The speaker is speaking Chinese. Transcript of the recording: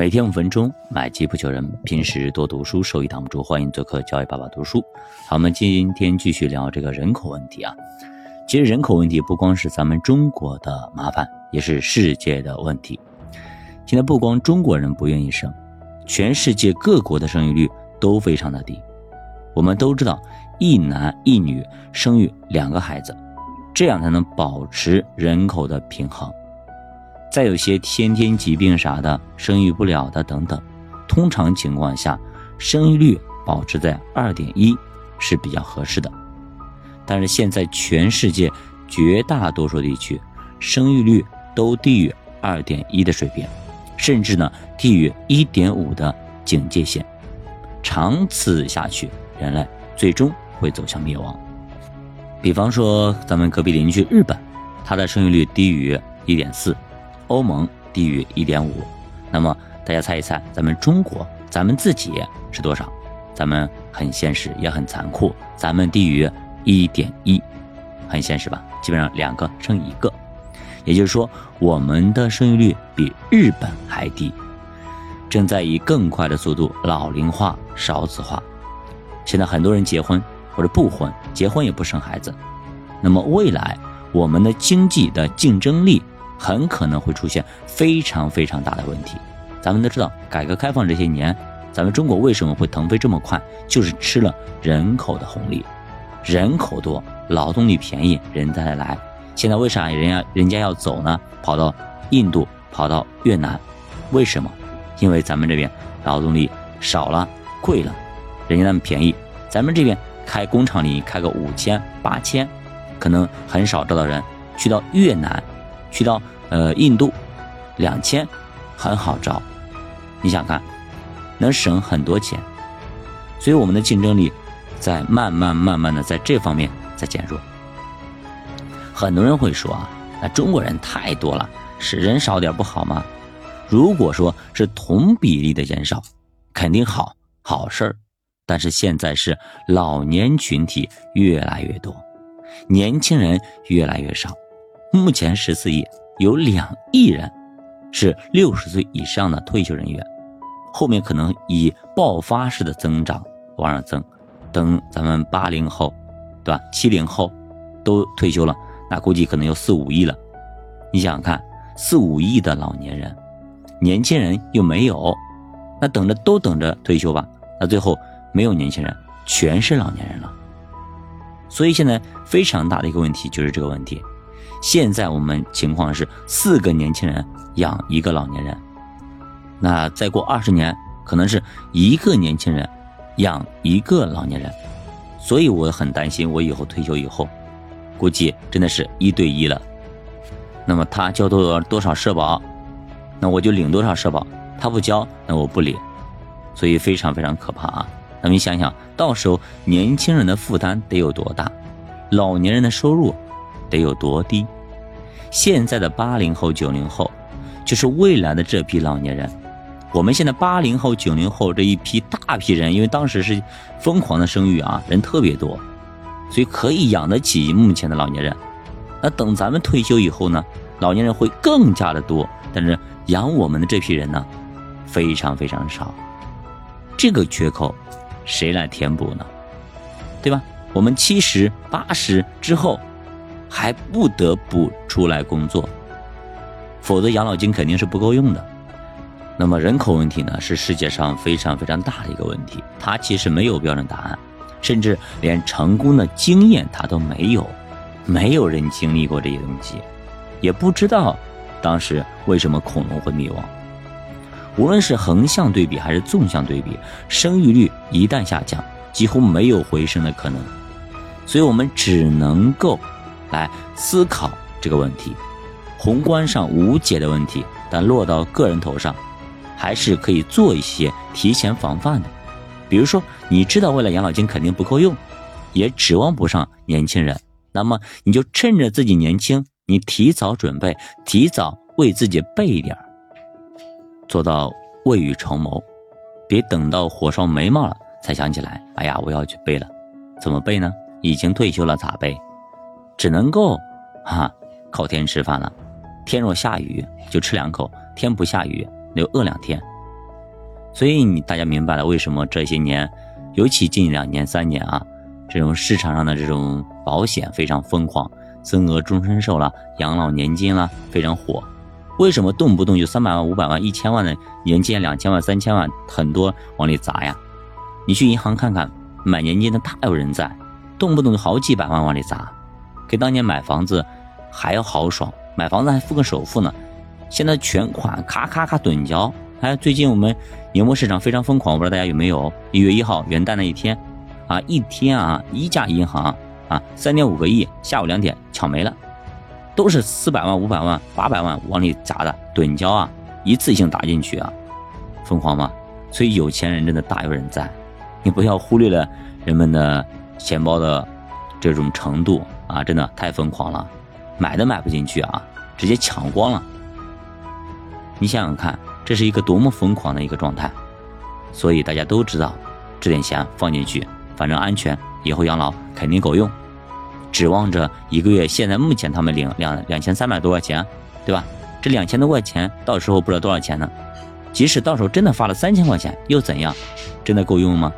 每天五分钟，买基不求人。平时多读书，收益挡不住。欢迎做客教育爸爸读书。好，我们今天继续聊这个人口问题啊。其实人口问题不光是咱们中国的麻烦，也是世界的问题。现在不光中国人不愿意生，全世界各国的生育率都非常的低。我们都知道，一男一女生育两个孩子，这样才能保持人口的平衡。再有些先天疾病啥的，生育不了的等等，通常情况下，生育率保持在二点一是比较合适的。但是现在全世界绝大多数地区，生育率都低于二点一的水平，甚至呢低于一点五的警戒线。长此下去，人类最终会走向灭亡。比方说，咱们隔壁邻居日本，它的生育率低于一点四。欧盟低于一点五，那么大家猜一猜，咱们中国，咱们自己是多少？咱们很现实，也很残酷，咱们低于一点一，很现实吧？基本上两个生一个，也就是说，我们的生育率比日本还低，正在以更快的速度老龄化、少子化。现在很多人结婚或者不婚，结婚也不生孩子，那么未来我们的经济的竞争力。很可能会出现非常非常大的问题。咱们都知道，改革开放这些年，咱们中国为什么会腾飞这么快，就是吃了人口的红利。人口多，劳动力便宜，人再来。现在为啥人家人家要走呢？跑到印度，跑到越南，为什么？因为咱们这边劳动力少了，贵了，人家那么便宜。咱们这边开工厂里开个五千八千，可能很少招到人。去到越南。去到呃印度，两千很好招，你想看，能省很多钱，所以我们的竞争力在慢慢慢慢的在这方面在减弱。很多人会说啊，那中国人太多了，是人少点不好吗？如果说是同比例的减少，肯定好好事儿，但是现在是老年群体越来越多，年轻人越来越少。目前十四亿有两亿人是六十岁以上的退休人员，后面可能以爆发式的增长往上增，等咱们八零后，对吧？七零后都退休了，那估计可能有四五亿了。你想想看，四五亿的老年人，年轻人又没有，那等着都等着退休吧，那最后没有年轻人，全是老年人了。所以现在非常大的一个问题就是这个问题。现在我们情况是四个年轻人养一个老年人，那再过二十年可能是一个年轻人养一个老年人，所以我很担心我以后退休以后，估计真的是一对一了。那么他交多多少社保，那我就领多少社保；他不交，那我不领，所以非常非常可怕啊！那么你想想到时候年轻人的负担得有多大，老年人的收入？得有多低？现在的八零后、九零后，就是未来的这批老年人。我们现在八零后、九零后这一批大批人，因为当时是疯狂的生育啊，人特别多，所以可以养得起目前的老年人。那等咱们退休以后呢，老年人会更加的多，但是养我们的这批人呢，非常非常少。这个缺口，谁来填补呢？对吧？我们七十八十之后。还不得不出来工作，否则养老金肯定是不够用的。那么人口问题呢，是世界上非常非常大的一个问题，它其实没有标准答案，甚至连成功的经验它都没有，没有人经历过这些东西，也不知道当时为什么恐龙会灭亡。无论是横向对比还是纵向对比，生育率一旦下降，几乎没有回升的可能，所以我们只能够。来思考这个问题，宏观上无解的问题，但落到个人头上，还是可以做一些提前防范的。比如说，你知道未来养老金肯定不够用，也指望不上年轻人，那么你就趁着自己年轻，你提早准备，提早为自己备一点做到未雨绸缪，别等到火烧眉毛了才想起来，哎呀，我要去备了。怎么备呢？已经退休了咋备？只能够，哈，靠天吃饭了。天若下雨就吃两口，天不下雨就饿两天。所以你大家明白了为什么这些年，尤其近两年三年啊，这种市场上的这种保险非常疯狂，增额终身寿了、养老年金了非常火。为什么动不动就三百万、五百万、一千万的年金、两千万、三千万，很多往里砸呀？你去银行看看，买年金的大有人在，动不动就好几百万往里砸，给当年买房子还要豪爽，买房子还付个首付呢。现在全款咔咔咔趸交。哎，最近我们年末市场非常疯狂，我不知道大家有没有？一月一号元旦那一天，啊，一天啊，一家银行啊，三点五个亿，下午两点抢没了。都是四百万、五百万、八百万往里砸的趸交啊，一次性打进去啊，疯狂吗？所以有钱人真的大有人在，你不要忽略了人们的钱包的这种程度啊，真的太疯狂了，买都买不进去啊，直接抢光了。你想想看，这是一个多么疯狂的一个状态。所以大家都知道，这点钱放进去，反正安全，以后养老肯定够用。指望着一个月，现在目前他们领两两千三百多块钱，对吧？这两千多块钱到时候不知道多少钱呢？即使到时候真的发了三千块钱，又怎样？真的够用吗？